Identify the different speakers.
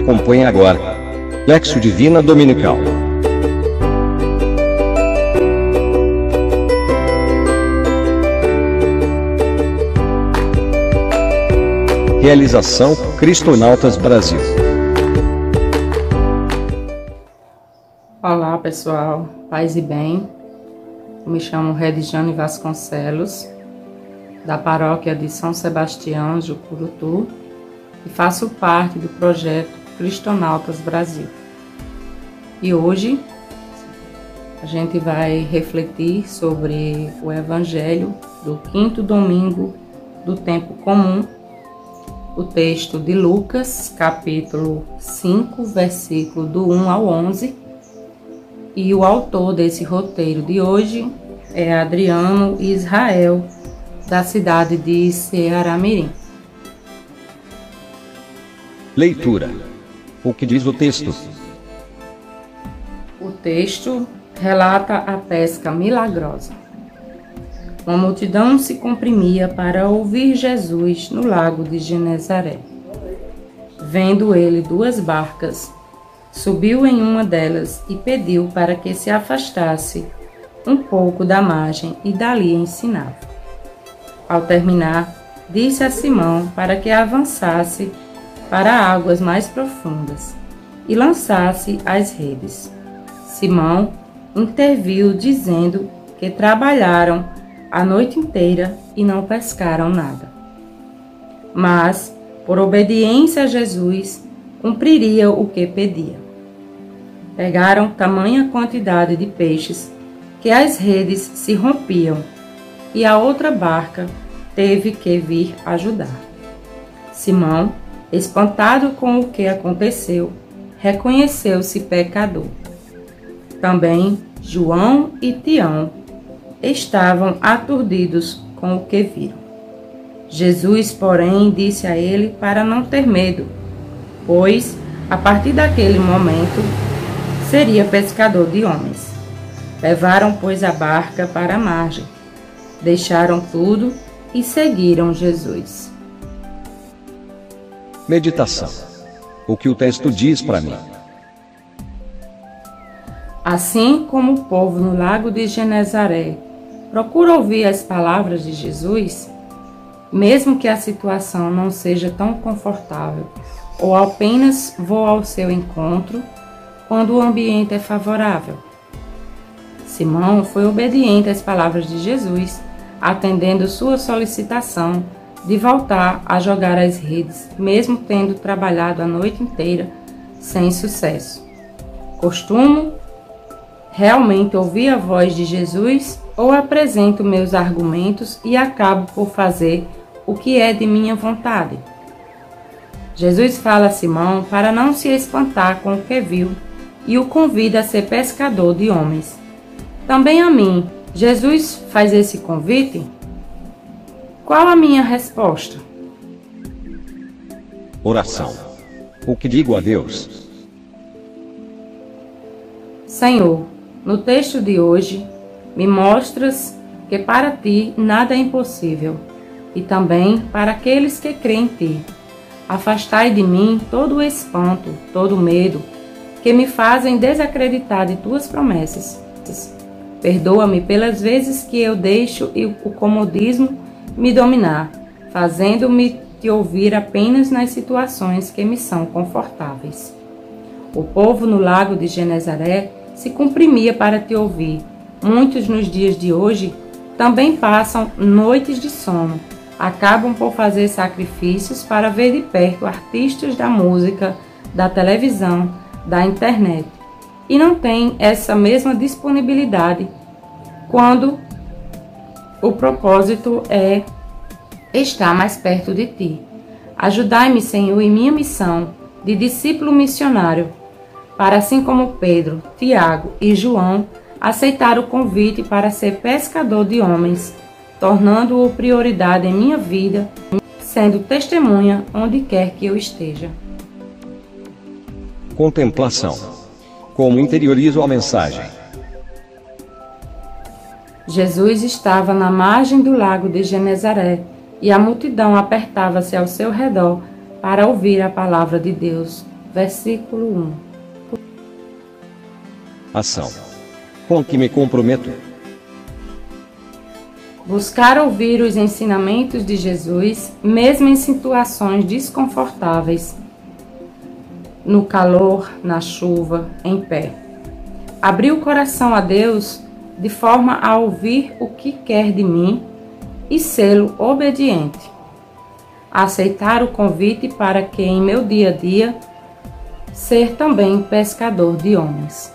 Speaker 1: Acompanhe agora. Lexo Divina Dominical. Realização Cristonautas Brasil.
Speaker 2: Olá pessoal, paz e bem. Eu me chamo Redijane Vasconcelos, da paróquia de São Sebastião, Jucurutu, e faço parte do projeto Cristonautas Brasil. E hoje a gente vai refletir sobre o Evangelho do quinto domingo do tempo comum, o texto de Lucas, capítulo 5, versículo do 1 ao 11. E o autor desse roteiro de hoje é Adriano Israel, da cidade de Ceará-Mirim.
Speaker 1: Leitura. O que diz o texto?
Speaker 2: O texto relata a pesca milagrosa. Uma multidão se comprimia para ouvir Jesus no lago de Genezaré. Vendo ele duas barcas, subiu em uma delas e pediu para que se afastasse um pouco da margem e dali ensinava. Ao terminar, disse a Simão para que avançasse para águas mais profundas e lançasse as redes. Simão interviu, dizendo que trabalharam a noite inteira e não pescaram nada. Mas, por obediência a Jesus, cumpriria o que pedia. Pegaram tamanha quantidade de peixes que as redes se rompiam e a outra barca teve que vir ajudar. Simão Espantado com o que aconteceu, reconheceu-se pecador. Também João e Tião estavam aturdidos com o que viram. Jesus, porém, disse a ele para não ter medo, pois, a partir daquele momento, seria pescador de homens. Levaram, pois, a barca para a margem, deixaram tudo e seguiram Jesus.
Speaker 1: Meditação. O que o texto diz para mim?
Speaker 2: Assim como o povo no lago de Genezaré procura ouvir as palavras de Jesus, mesmo que a situação não seja tão confortável, ou apenas vou ao seu encontro quando o ambiente é favorável. Simão foi obediente às palavras de Jesus, atendendo sua solicitação de voltar a jogar as redes, mesmo tendo trabalhado a noite inteira sem sucesso. Costumo realmente ouvir a voz de Jesus ou apresento meus argumentos e acabo por fazer o que é de minha vontade? Jesus fala a Simão para não se espantar com o que viu e o convida a ser pescador de homens. Também a mim, Jesus faz esse convite? Qual a minha resposta?
Speaker 1: Oração. O que digo a Deus?
Speaker 2: Senhor, no texto de hoje, me mostras que para ti nada é impossível, e também para aqueles que creem em ti. Afastai de mim todo o espanto, todo o medo, que me fazem desacreditar de tuas promessas. Perdoa-me pelas vezes que eu deixo o comodismo me dominar, fazendo-me te ouvir apenas nas situações que me são confortáveis. O povo no lago de Genezaré se comprimia para te ouvir. Muitos nos dias de hoje também passam noites de sono, acabam por fazer sacrifícios para ver de perto artistas da música, da televisão, da internet. E não têm essa mesma disponibilidade quando o propósito é estar mais perto de ti. Ajudai-me, Senhor, em minha missão de discípulo missionário, para assim como Pedro, Tiago e João aceitar o convite para ser pescador de homens, tornando-o prioridade em minha vida, sendo testemunha onde quer que eu esteja.
Speaker 1: Contemplação. Como interiorizo a mensagem?
Speaker 2: Jesus estava na margem do lago de Genezaré e a multidão apertava-se ao seu redor para ouvir a palavra de Deus. versículo 1.
Speaker 1: Ação. Com que me comprometo.
Speaker 2: Buscar ouvir os ensinamentos de Jesus, mesmo em situações desconfortáveis, no calor, na chuva, em pé. Abrir o coração a Deus de forma a ouvir o que quer de mim e sê-lo obediente. Aceitar o convite para que em meu dia a dia ser também pescador de homens.